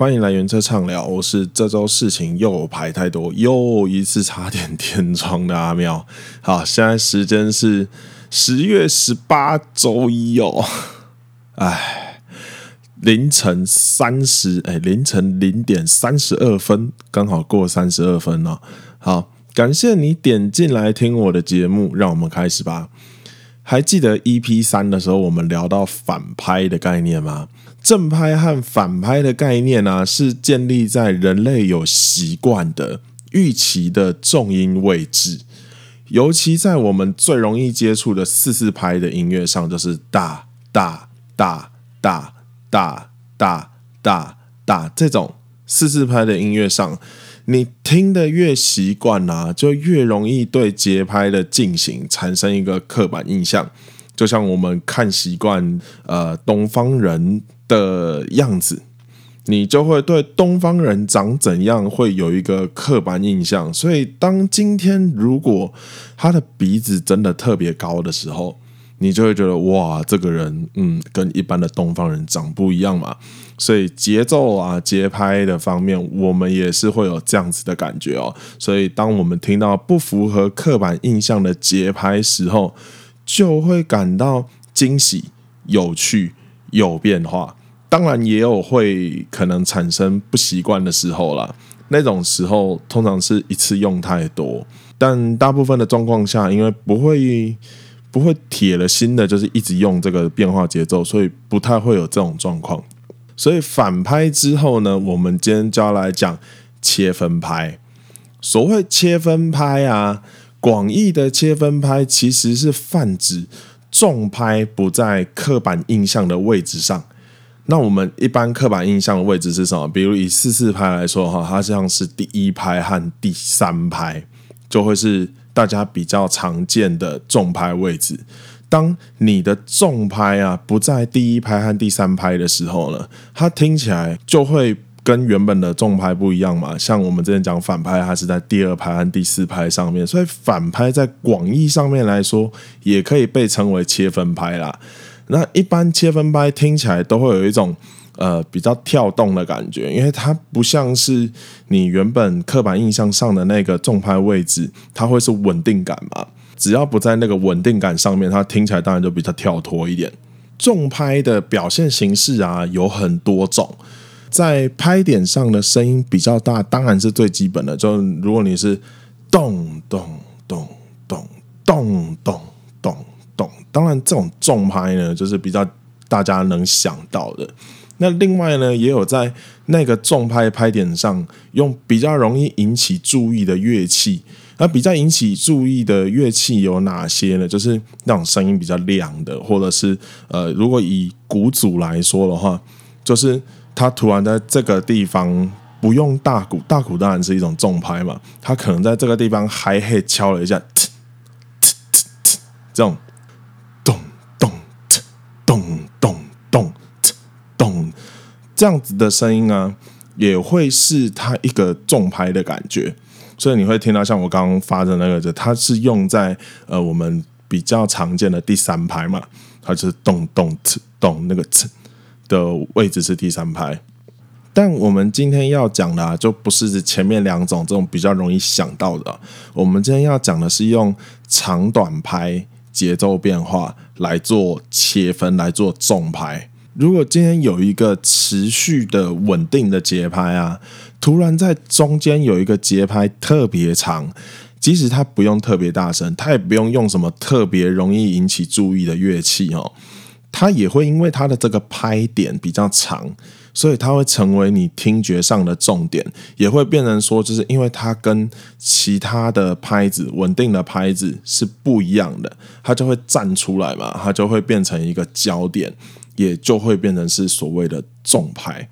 欢迎来缘侧唱聊，我是这周事情又排太多，又一次差点天窗的阿喵。好，现在时间是十月十八周一哦，哎，凌晨三十，哎，凌晨零点三十二分，刚好过三十二分了。好，感谢你点进来听我的节目，让我们开始吧。还记得 EP 三的时候，我们聊到反拍的概念吗？正拍和反拍的概念呢、啊，是建立在人类有习惯的预期的重音位置，尤其在我们最容易接触的四四拍的音乐上，就是大大大大大大大大这种四四拍的音乐上，你听得越习惯啊，就越容易对节拍的进行产生一个刻板印象，就像我们看习惯呃东方人。的样子，你就会对东方人长怎样会有一个刻板印象。所以，当今天如果他的鼻子真的特别高的时候，你就会觉得哇，这个人嗯，跟一般的东方人长不一样嘛。所以，节奏啊、节拍的方面，我们也是会有这样子的感觉哦。所以，当我们听到不符合刻板印象的节拍时候，就会感到惊喜、有趣、有变化。当然也有会可能产生不习惯的时候啦，那种时候通常是一次用太多，但大部分的状况下，因为不会不会铁了心的，就是一直用这个变化节奏，所以不太会有这种状况。所以反拍之后呢，我们今天就要来讲切分拍。所谓切分拍啊，广义的切分拍其实是泛指重拍不在刻板印象的位置上。那我们一般刻板印象的位置是什么？比如以四四拍来说哈，它像是第一拍和第三拍，就会是大家比较常见的重拍位置。当你的重拍啊不在第一拍和第三拍的时候呢，它听起来就会跟原本的重拍不一样嘛。像我们之前讲反拍，它是在第二拍和第四拍上面，所以反拍在广义上面来说，也可以被称为切分拍啦。那一般切分拍听起来都会有一种呃比较跳动的感觉，因为它不像是你原本刻板印象上的那个重拍位置，它会是稳定感嘛。只要不在那个稳定感上面，它听起来当然就比较跳脱一点。重拍的表现形式啊有很多种，在拍点上的声音比较大，当然是最基本的。就如果你是咚咚咚咚咚咚。当然，这种重拍呢，就是比较大家能想到的。那另外呢，也有在那个重拍拍点上用比较容易引起注意的乐器。那比较引起注意的乐器有哪些呢？就是那种声音比较亮的，或者是呃，如果以鼓组来说的话，就是它突然在这个地方不用大鼓，大鼓当然是一种重拍嘛，它可能在这个地方 hi-hat 敲了一下，这种。这样子的声音啊，也会是它一个重拍的感觉，所以你会听到像我刚刚发的那个，就它是用在呃我们比较常见的第三拍嘛，它就是咚咚呲咚那个呲的位置是第三拍。但我们今天要讲的啊，就不是前面两种这种比较容易想到的，我们今天要讲的是用长短拍节奏变化来做切分，来做重拍。如果今天有一个持续的稳定的节拍啊，突然在中间有一个节拍特别长，即使它不用特别大声，它也不用用什么特别容易引起注意的乐器哦，它也会因为它的这个拍点比较长，所以它会成为你听觉上的重点，也会变成说，就是因为它跟其他的拍子稳定的拍子是不一样的，它就会站出来嘛，它就会变成一个焦点。也就会变成是所谓的重拍。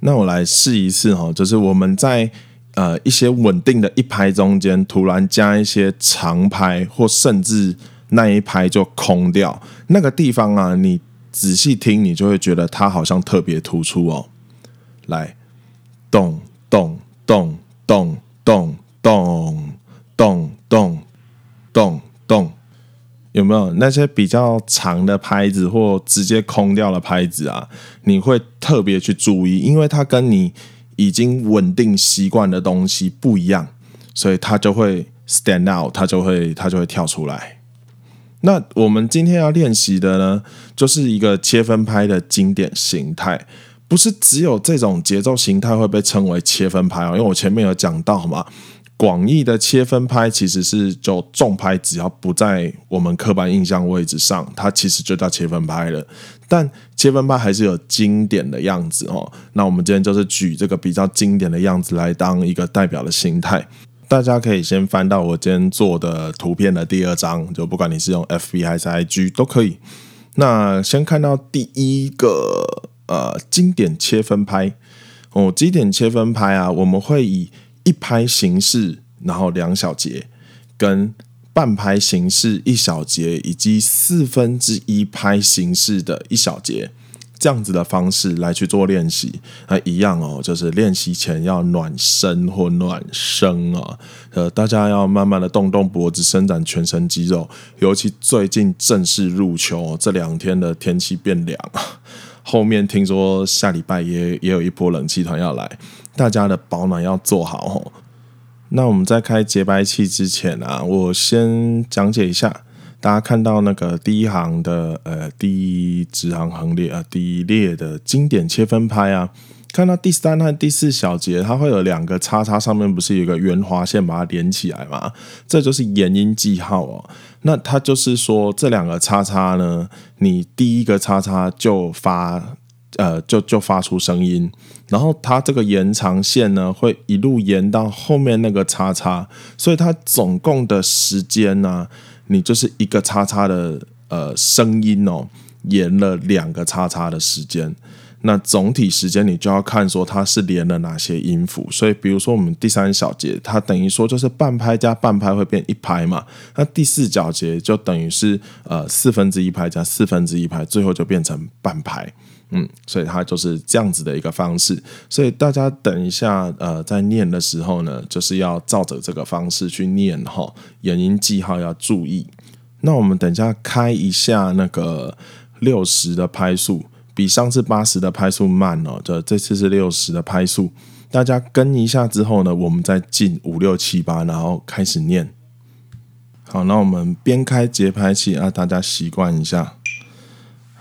那我来试一次哈，就是我们在呃一些稳定的一拍中间，突然加一些长拍，或甚至那一拍就空掉，那个地方啊，你仔细听，你就会觉得它好像特别突出哦。来，咚咚咚咚咚咚咚咚咚咚。有没有那些比较长的拍子或直接空掉的拍子啊？你会特别去注意，因为它跟你已经稳定习惯的东西不一样，所以它就会 stand out，它就会它就会跳出来。那我们今天要练习的呢，就是一个切分拍的经典形态，不是只有这种节奏形态会被称为切分拍哦，因为我前面有讲到嘛。广义的切分拍其实是就重拍，只要不在我们刻板印象位置上，它其实就叫切分拍了。但切分拍还是有经典的样子哦。那我们今天就是举这个比较经典的样子来当一个代表的形态。大家可以先翻到我今天做的图片的第二张，就不管你是用 FB 还是 IG 都可以。那先看到第一个呃经典切分拍哦，经典切分拍啊，我们会以。一拍形式，然后两小节，跟半拍形式一小节，以及四分之一拍形式的一小节，这样子的方式来去做练习，那一样哦，就是练习前要暖身或暖身啊，呃，大家要慢慢的动动脖子，伸展全身肌肉，尤其最近正式入秋，这两天的天气变凉，后面听说下礼拜也也有一波冷气团要来。大家的保暖要做好哦。那我们在开节拍器之前啊，我先讲解一下。大家看到那个第一行的呃第一直行行列啊，第一列的经典切分拍啊，看到第三和第四小节，它会有两个叉叉，上面不是有一个圆滑线把它连起来吗？这就是延音记号哦。那它就是说这两个叉叉呢，你第一个叉叉就发。呃，就就发出声音，然后它这个延长线呢，会一路延到后面那个叉叉，所以它总共的时间呢，你就是一个叉叉的呃声音哦，延了两个叉叉的时间，那总体时间你就要看说它是连了哪些音符，所以比如说我们第三小节，它等于说就是半拍加半拍会变一拍嘛，那第四小节就等于是呃四分之一拍加四分之一拍，最后就变成半拍。嗯，所以它就是这样子的一个方式，所以大家等一下，呃，在念的时候呢，就是要照着这个方式去念哈，延音记号要注意。那我们等一下开一下那个六十的拍数，比上次八十的拍数慢哦，这这次是六十的拍数，大家跟一下之后呢，我们再进五六七八，然后开始念。好，那我们边开节拍器啊，大家习惯一下。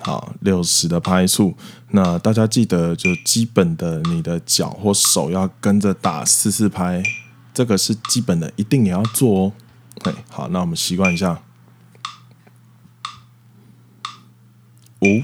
好，六十的拍数，那大家记得就基本的，你的脚或手要跟着打四四拍，这个是基本的，一定也要做哦。对，好，那我们习惯一下，五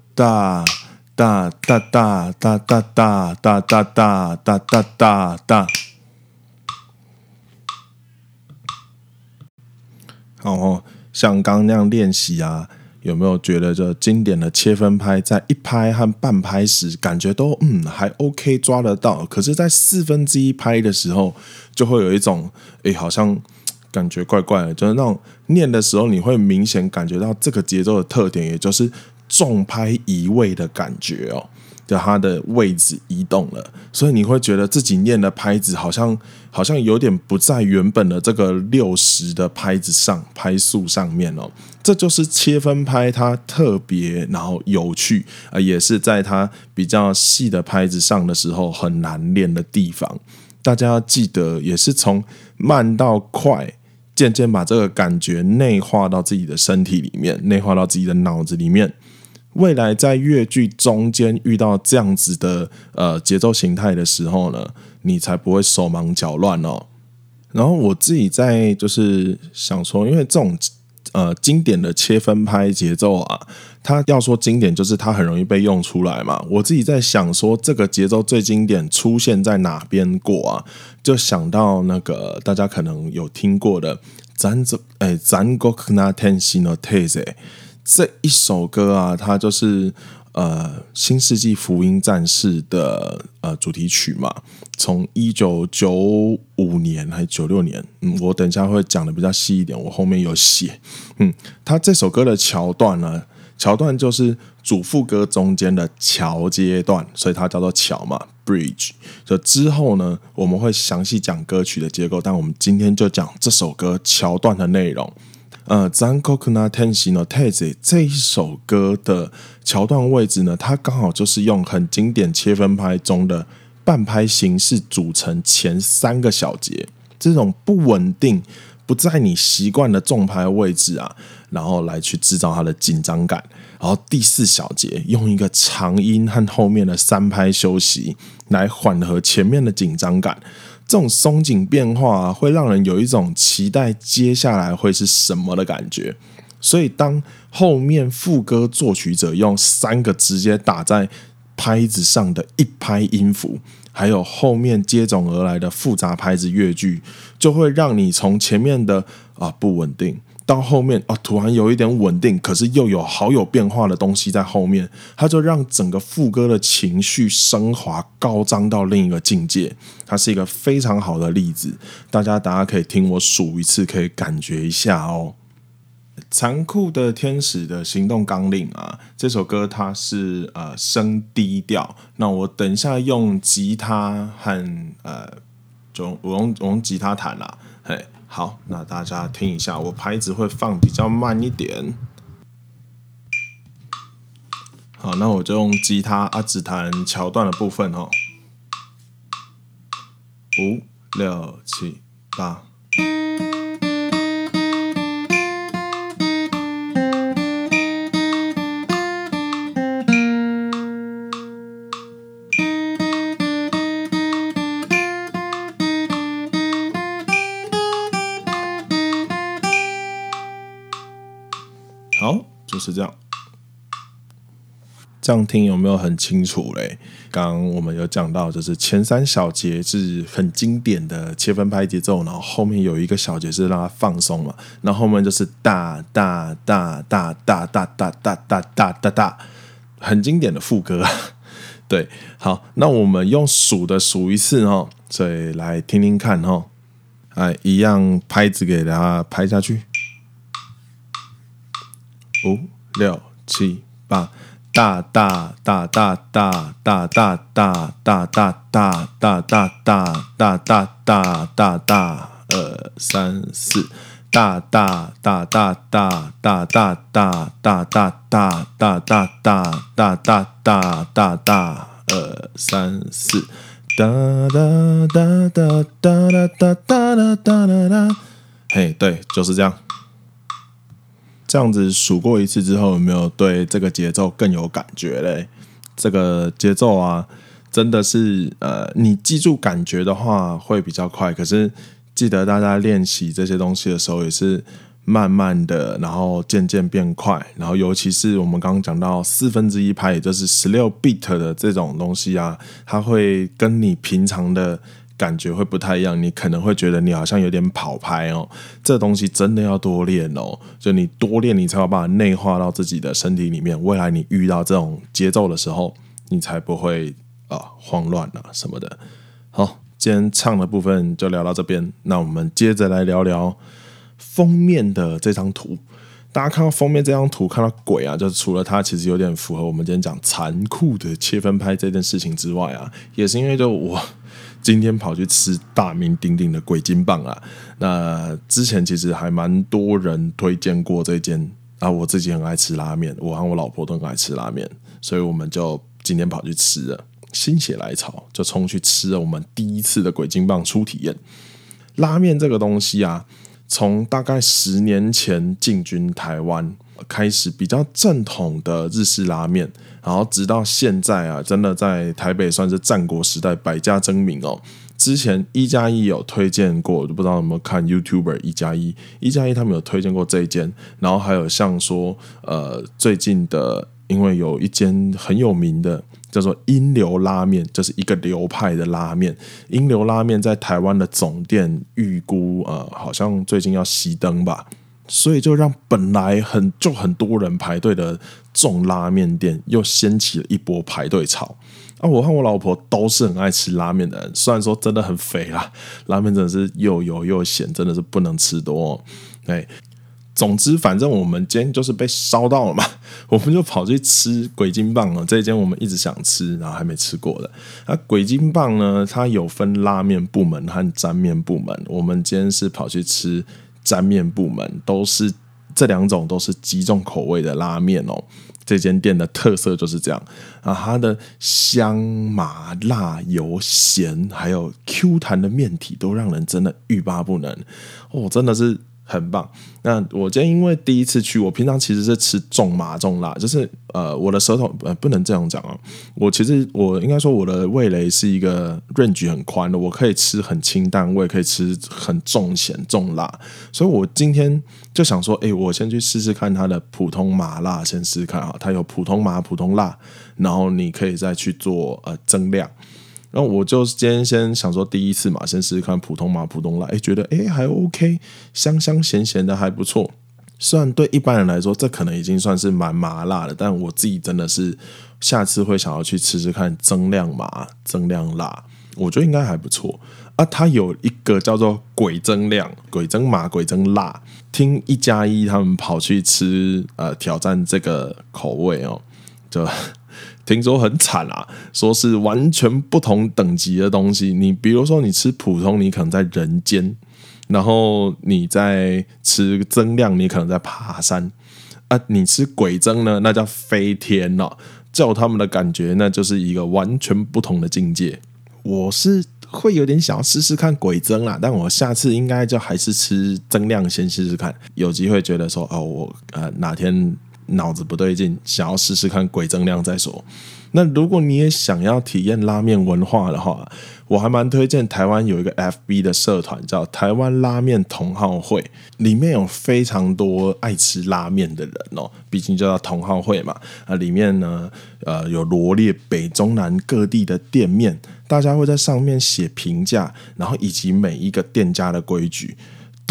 哒哒哒哒哒哒哒哒哒哒哒哒哒哒。然后像刚那样练习啊。有没有觉得这经典的切分拍在一拍和半拍时感觉都嗯还 OK 抓得到，可是，在四分之一拍的时候就会有一种诶好像感觉怪怪的，就是那种念的时候你会明显感觉到这个节奏的特点，也就是重拍移位的感觉哦。就它的位置移动了，所以你会觉得自己念的拍子好像好像有点不在原本的这个六十的拍子上拍速上面哦。这就是切分拍它特别然后有趣啊，也是在它比较细的拍子上的时候很难练的地方。大家要记得，也是从慢到快，渐渐把这个感觉内化到自己的身体里面，内化到自己的脑子里面。未来在乐句中间遇到这样子的呃节奏形态的时候呢，你才不会手忙脚乱哦。然后我自己在就是想说，因为这种呃经典的切分拍节奏啊，它要说经典，就是它很容易被用出来嘛。我自己在想说，这个节奏最经典出现在哪边过啊？就想到那个大家可能有听过的咱这哎，咱国那天西诺特色这一首歌啊，它就是呃《新世纪福音战士》的呃主题曲嘛。从一九九五年还是九六年，嗯，我等一下会讲的比较细一点，我后面有写。嗯，它这首歌的桥段呢，桥段就是主副歌中间的桥阶段，所以它叫做桥嘛，bridge。就之后呢，我们会详细讲歌曲的结构，但我们今天就讲这首歌桥段的内容。呃，残酷な天使のテーゼ这一首歌的桥段位置呢，它刚好就是用很经典切分拍中的。半拍形式组成前三个小节，这种不稳定、不在你习惯的重拍位置啊，然后来去制造它的紧张感。然后第四小节用一个长音和后面的三拍休息来缓和前面的紧张感。 这种松紧变化啊，会让人有一种期待接下来会是什么的感觉。所以当后面副歌作曲者用三个直接打在。拍子上的一拍音符，还有后面接踵而来的复杂拍子乐句，就会让你从前面的啊不稳定，到后面啊突然有一点稳定，可是又有好有变化的东西在后面，它就让整个副歌的情绪升华高涨到另一个境界。它是一个非常好的例子，大家大家可以听我数一次，可以感觉一下哦。残酷的天使的行动纲领啊，这首歌它是呃升低调。那我等一下用吉他和呃，就我用我用吉他弹啦。嘿，好，那大家听一下，我拍子会放比较慢一点。好，那我就用吉他啊，只弹桥段的部分哦。五六七八。就是这样，这样听有没有很清楚嘞？刚刚我们有讲到，就是前三小节是很经典的切分拍节奏，然后后面有一个小节是让它放松嘛，然后面就是哒哒哒哒哒哒哒哒哒哒哒哒，很经典的副歌。对，好，那我们用数的数一次哦，所以来听听看哦，哎，一样拍子给大家拍下去。五六七八，大大大大大大大大大大大大大大大大大大，二三四，大大大大大大大大大大大大大大大大大大，二三四，哒哒哒哒哒哒哒哒哒哒，嘿，对，就是这样。这样子数过一次之后，有没有对这个节奏更有感觉嘞？这个节奏啊，真的是呃，你记住感觉的话会比较快。可是记得大家练习这些东西的时候，也是慢慢的，然后渐渐变快。然后尤其是我们刚刚讲到四分之一拍，也就是十六 bit 的这种东西啊，它会跟你平常的。感觉会不太一样，你可能会觉得你好像有点跑拍哦，这东西真的要多练哦，就你多练，你才有办法内化到自己的身体里面。未来你遇到这种节奏的时候，你才不会啊慌乱啊什么的。好，今天唱的部分就聊到这边，那我们接着来聊聊封面的这张图。大家看到封面这张图，看到鬼啊，就是除了它其实有点符合我们今天讲残酷的切分拍这件事情之外啊，也是因为就我。今天跑去吃大名鼎鼎的鬼金棒啊！那之前其实还蛮多人推荐过这间啊，我自己很爱吃拉面，我和我老婆都很爱吃拉面，所以我们就今天跑去吃了，心血来潮就冲去吃了我们第一次的鬼金棒初体验。拉面这个东西啊，从大概十年前进军台湾。开始比较正统的日式拉面，然后直到现在啊，真的在台北算是战国时代百家争鸣哦。之前一加一有推荐过，就不知道有没有看 YouTuber 一加一，一加一他们有推荐过这一间，然后还有像说呃最近的，因为有一间很有名的叫做英流拉面，就是一个流派的拉面。英流拉面在台湾的总店预估呃，好像最近要熄灯吧，所以就让本来很就很多人排队的重拉面店又掀起了一波排队潮。啊，我和我老婆都是很爱吃拉面的人，虽然说真的很肥啦，拉面真的是又油又咸，真的是不能吃多哦。哎，总之反正我们今天就是被烧到了嘛，我们就跑去吃鬼金棒了。这一间我们一直想吃，然后还没吃过的。那鬼金棒呢，它有分拉面部门和沾面部门，我们今天是跑去吃沾面部门，都是这两种都是几种口味的拉面哦。这间店的特色就是这样啊，它的香麻辣油咸，还有 Q 弹的面体，都让人真的欲罢不能哦，真的是。很棒。那我今天因为第一次去，我平常其实是吃重麻重辣，就是呃，我的舌头呃不能这样讲啊。我其实我应该说我的味蕾是一个 range 很宽的，我可以吃很清淡，我也可以吃很重咸重辣。所以我今天就想说，哎，我先去试试看它的普通麻辣，先试试看啊。它有普通麻、普通辣，然后你可以再去做呃增量。然后我就今天先想说第一次嘛，先试试看普通麻、普通辣，哎，觉得哎还 OK，香香咸咸的还不错。虽然对一般人来说，这可能已经算是蛮麻辣的，但我自己真的是下次会想要去吃吃看增量麻、增量辣，我觉得应该还不错。啊，它有一个叫做鬼增量、鬼增麻、鬼增辣，听一加一他们跑去吃呃挑战这个口味哦，就。听说很惨啊，说是完全不同等级的东西。你比如说，你吃普通，你可能在人间；然后你在吃增量，你可能在爬山啊。你吃鬼增呢，那叫飞天哦。照他们的感觉，那就是一个完全不同的境界。我是会有点想要试试看鬼增啦，但我下次应该就还是吃增量先试试看。有机会觉得说哦，我呃哪天。脑子不对劲，想要试试看鬼增量再说。那如果你也想要体验拉面文化的话，我还蛮推荐台湾有一个 FB 的社团叫台湾拉面同好会，里面有非常多爱吃拉面的人哦。毕竟就叫同好会嘛，啊，里面呢，呃，有罗列北中南各地的店面，大家会在上面写评价，然后以及每一个店家的规矩。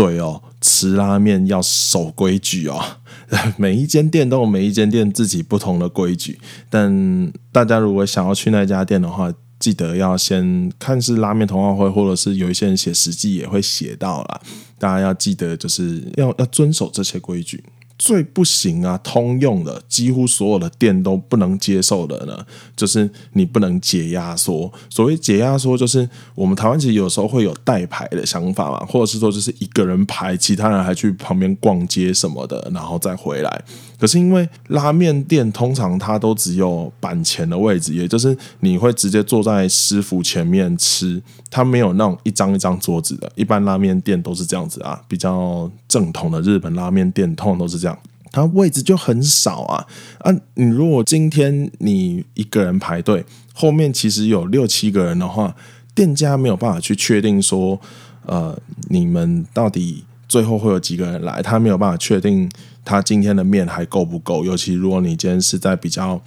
对哦，吃拉面要守规矩哦。每一间店都有每一间店自己不同的规矩，但大家如果想要去那家店的话，记得要先看是拉面同好会，或者是有一些人写实际也会写到啦。大家要记得就是要要遵守这些规矩。最不行啊，通用的，几乎所有的店都不能接受的呢，就是你不能解压缩。所谓解压缩，就是我们台湾其实有时候会有带牌的想法嘛，或者是说就是一个人排，其他人还去旁边逛街什么的，然后再回来。可是因为拉面店通常它都只有板前的位置，也就是你会直接坐在师傅前面吃，它没有那种一张一张桌子的。一般拉面店都是这样子啊，比较正统的日本拉面店通常都是这样，它位置就很少啊啊！你如果今天你一个人排队，后面其实有六七个人的话，店家没有办法去确定说，呃，你们到底最后会有几个人来，他没有办法确定。他今天的面还够不够？尤其如果你今天是在比较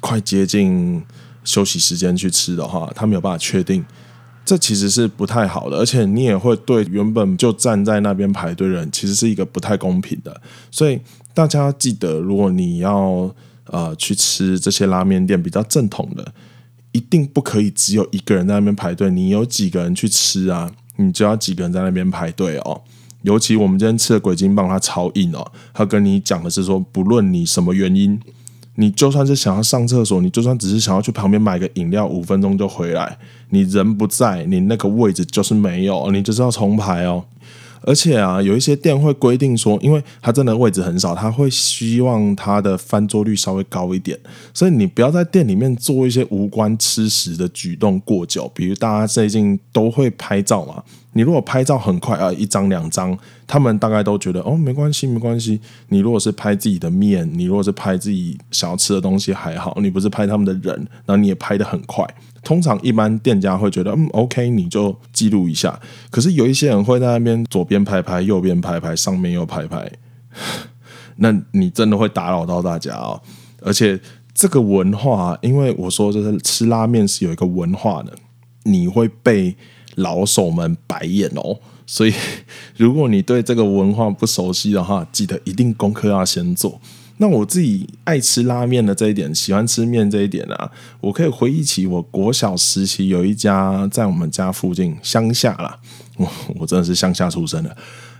快接近休息时间去吃的话，他没有办法确定，这其实是不太好的。而且你也会对原本就站在那边排队的人，其实是一个不太公平的。所以大家记得，如果你要呃去吃这些拉面店比较正统的，一定不可以只有一个人在那边排队。你有几个人去吃啊？你就要几个人在那边排队哦。尤其我们今天吃的鬼金棒，它超硬哦。它跟你讲的是说，不论你什么原因，你就算是想要上厕所，你就算只是想要去旁边买个饮料，五分钟就回来，你人不在，你那个位置就是没有，你就是要重排哦。而且啊，有一些店会规定说，因为它真的位置很少，他会希望它的翻桌率稍微高一点，所以你不要在店里面做一些无关吃食的举动过久。比如大家最近都会拍照嘛，你如果拍照很快啊，一张两张，他们大概都觉得哦，没关系没关系。你如果是拍自己的面，你如果是拍自己想要吃的东西还好，你不是拍他们的人，然后你也拍得很快。通常一般店家会觉得，嗯，OK，你就记录一下。可是有一些人会在那边左边拍拍，右边拍拍，上面又拍拍，那你真的会打扰到大家哦。而且这个文化，因为我说就是吃拉面是有一个文化的，你会被老手们白眼哦。所以，如果你对这个文化不熟悉的话，记得一定功课要先做。那我自己爱吃拉面的这一点，喜欢吃面这一点啊，我可以回忆起我国小时期有一家在我们家附近乡下啦，我我真的是乡下出生的，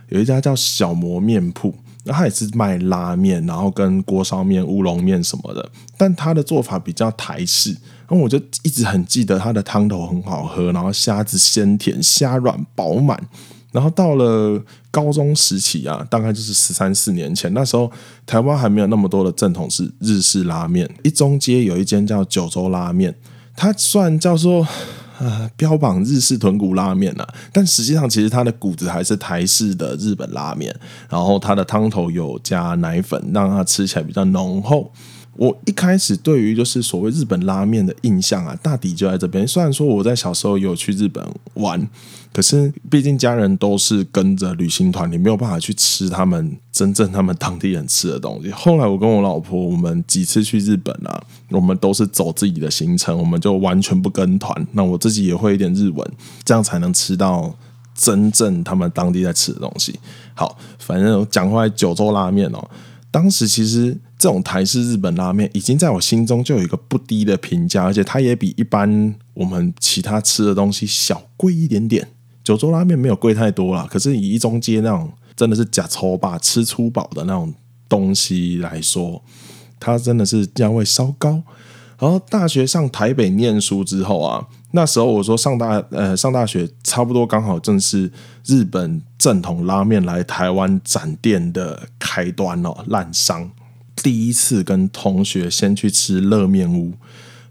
有一家叫小磨面铺。那他也是卖拉面，然后跟锅烧面、乌龙面什么的，但他的做法比较台式。然后我就一直很记得他的汤头很好喝，然后虾子鲜甜，虾软饱满。然后到了高中时期啊，大概就是十三四年前，那时候台湾还没有那么多的正统式日式拉面。一中街有一间叫九州拉面，它算叫做。呃，标榜日式豚骨拉面啊，但实际上其实它的骨子还是台式的日本拉面，然后它的汤头有加奶粉，让它吃起来比较浓厚。我一开始对于就是所谓日本拉面的印象啊，大抵就在这边。虽然说我在小时候有去日本玩，可是毕竟家人都是跟着旅行团，你没有办法去吃他们真正他们当地人吃的东西。后来我跟我老婆，我们几次去日本啊，我们都是走自己的行程，我们就完全不跟团。那我自己也会一点日文，这样才能吃到真正他们当地在吃的东西。好，反正讲回来九州拉面哦。当时其实这种台式日本拉面已经在我心中就有一个不低的评价，而且它也比一般我们其他吃的东西小贵一点点。九州拉面没有贵太多啦，可是以一中街那种真的是假抽吧吃粗饱的那种东西来说，它真的是价位稍高。然后大学上台北念书之后啊，那时候我说上大呃上大学差不多刚好正是日本正统拉面来台湾展店的开端哦，滥觴。第一次跟同学先去吃热面屋，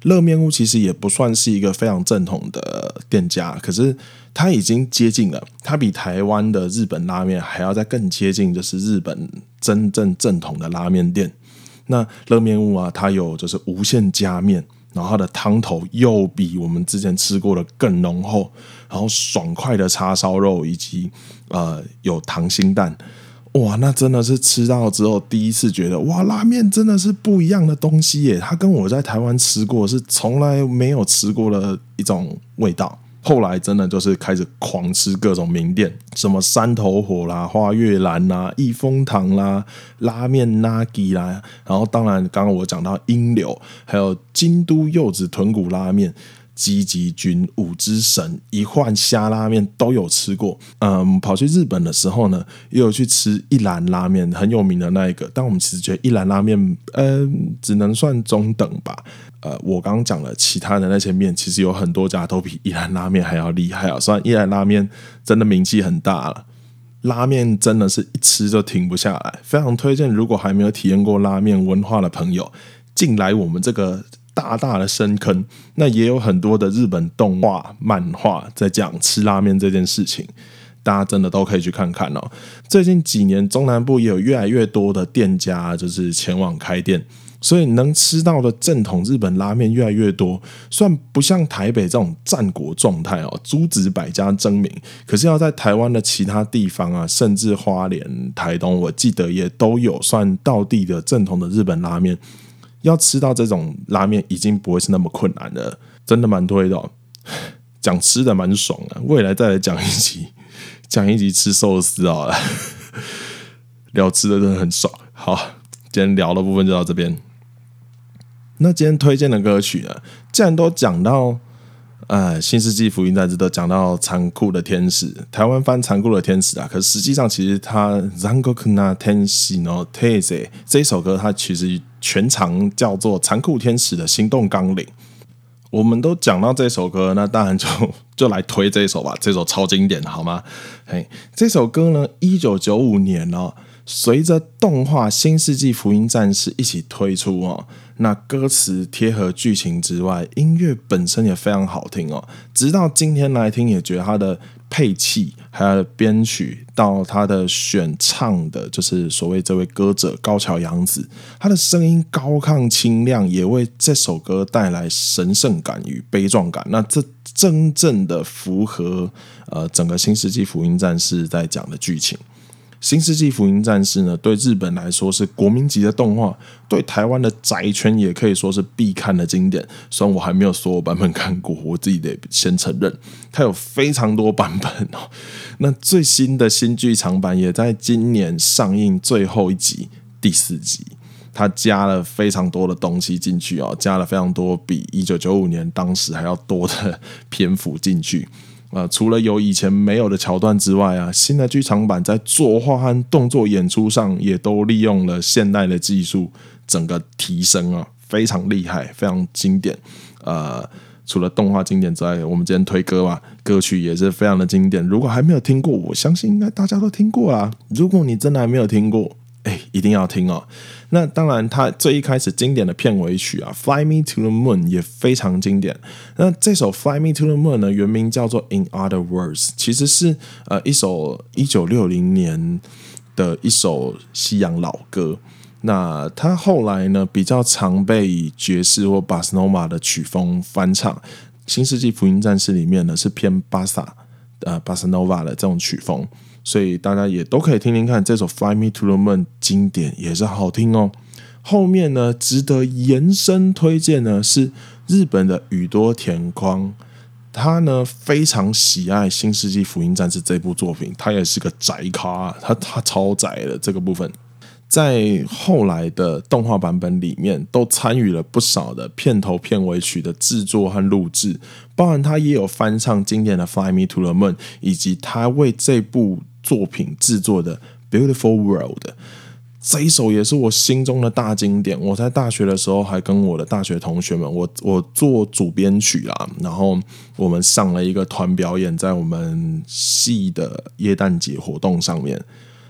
热面屋其实也不算是一个非常正统的店家，可是它已经接近了，它比台湾的日本拉面还要再更接近，就是日本真正正统的拉面店。那热面屋啊，它有就是无限加面，然后它的汤头又比我们之前吃过的更浓厚，然后爽快的叉烧肉以及呃有溏心蛋，哇，那真的是吃到之后第一次觉得哇，拉面真的是不一样的东西耶！它跟我在台湾吃过是从来没有吃过的一种味道。后来真的就是开始狂吃各种名店，什么山头火啦、花月兰啦、益丰堂啦、拉面拉吉啦，然后当然刚刚我讲到英流，还有京都柚子豚骨拉面。鸡吉军、五之神、一换虾拉面都有吃过。嗯，跑去日本的时候呢，也有去吃一兰拉面，很有名的那一个。但我们其实觉得一兰拉面，嗯，只能算中等吧。呃，我刚刚讲了其他的那些面，其实有很多家都比一兰拉面还要厉害啊。虽然一兰拉面真的名气很大了，拉面真的是一吃就停不下来，非常推荐。如果还没有体验过拉面文化的朋友，进来我们这个。大大的深坑，那也有很多的日本动画、漫画在讲吃拉面这件事情，大家真的都可以去看看哦。最近几年，中南部也有越来越多的店家就是前往开店，所以能吃到的正统日本拉面越来越多。虽然不像台北这种战国状态哦，诸子百家争鸣，可是要在台湾的其他地方啊，甚至花莲、台东，我记得也都有算道地的正统的日本拉面。要吃到这种拉面已经不会是那么困难了，真的蛮推的哦。讲吃的蛮爽的，未来再来讲一集，讲一集吃寿司好了。聊吃的真的很爽。好，今天聊的部分就到这边。那今天推荐的歌曲呢？既然都讲到。呃，新世纪福音战士都讲到残酷的天使，台湾翻残酷的天使啊，可是实际上其实它《Zangoku na Tenshi no t e z e》这一首歌，它其实全长叫做《残酷天使的行动纲领》。我们都讲到这首歌，那当然就 就来推这首吧，这首超经典的，好吗？嘿，这首歌呢，一九九五年哦。随着动画《新世纪福音战士》一起推出哦，那歌词贴合剧情之外，音乐本身也非常好听哦。直到今天来听，也觉得它的配器、还有编曲到他的选唱的，就是所谓这位歌者高桥洋子，他的声音高亢清亮，也为这首歌带来神圣感与悲壮感。那这真正的符合呃整个《新世纪福音战士》在讲的剧情。新世纪福音战士呢，对日本来说是国民级的动画，对台湾的宅圈也可以说是必看的经典。虽然我还没有所有版本看过，我自己得先承认，它有非常多版本哦。那最新的新剧场版也在今年上映最后一集第四集，它加了非常多的东西进去哦，加了非常多比一九九五年当时还要多的 篇幅进去。呃，除了有以前没有的桥段之外啊，新的剧场版在作画和动作演出上也都利用了现代的技术，整个提升啊，非常厉害，非常经典。呃，除了动画经典之外，我们今天推歌吧，歌曲也是非常的经典。如果还没有听过，我相信应该大家都听过啦。如果你真的还没有听过，哎，一定要听哦！那当然，它最一开始经典的片尾曲啊，《Fly Me to the Moon》也非常经典。那这首《Fly Me to the Moon》呢，原名叫做《In Other Words》，其实是呃一首一九六零年的一首西洋老歌。那它后来呢，比较常被爵士或巴斯诺瓦的曲风翻唱，《新世纪福音战士》里面呢是偏巴萨呃巴斯诺瓦的这种曲风。所以大家也都可以听听看这首《Fly Me to the Moon》，经典也是好听哦。后面呢，值得延伸推荐呢是日本的宇多田光，他呢非常喜爱《新世纪福音战士》这部作品，他也是个宅咖，他他超宅的这个部分。在后来的动画版本里面，都参与了不少的片头片尾曲的制作和录制，包含他也有翻唱经典的《Fly Me to the Moon》，以及他为这部作品制作的《Beautiful World》这一首也是我心中的大经典。我在大学的时候还跟我的大学同学们，我我做主编曲啊，然后我们上了一个团表演，在我们系的耶诞节活动上面。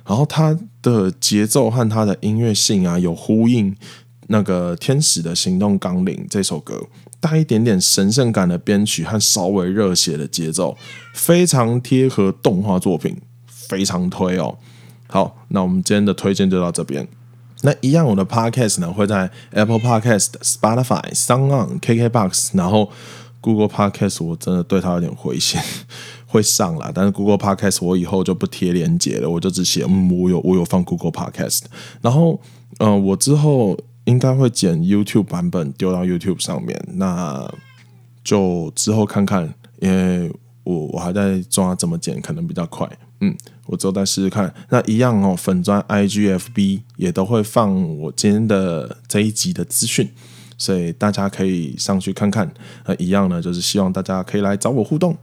然后它的节奏和它的音乐性啊，有呼应那个《天使的行动纲领》这首歌，带一点点神圣感的编曲和稍微热血的节奏，非常贴合动画作品。非常推哦，好，那我们今天的推荐就到这边。那一样，我的 Podcast 呢会在 Apple Podcast、Spotify、SoundOn、KKBox，然后 Google Podcast 我真的对它有点灰心，会上啦。但是 Google Podcast 我以后就不贴连接了，我就只写嗯，我有我有放 Google Podcast。然后嗯、我之后应该会剪 YouTube 版本丢到 YouTube 上面，那就之后看看，因为我我还在抓怎么剪，可能比较快。嗯，我之后再试试看。那一样哦，粉专 IGFB 也都会放我今天的这一集的资讯，所以大家可以上去看看。那一样呢，就是希望大家可以来找我互动。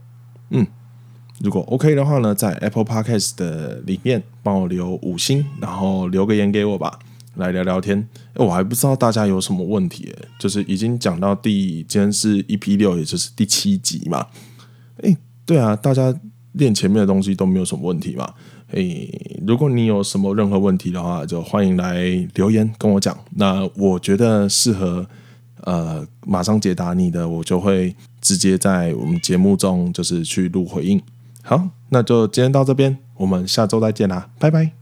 嗯，如果 OK 的话呢，在 Apple Podcast 的里面帮我留五星，然后留个言给我吧，来聊聊天。我还不知道大家有什么问题，就是已经讲到第今天是 EP 六，也就是第七集嘛。诶，对啊，大家。练前面的东西都没有什么问题嘛？诶，如果你有什么任何问题的话，就欢迎来留言跟我讲。那我觉得适合呃马上解答你的，我就会直接在我们节目中就是去录回应。好，那就今天到这边，我们下周再见啦，拜拜。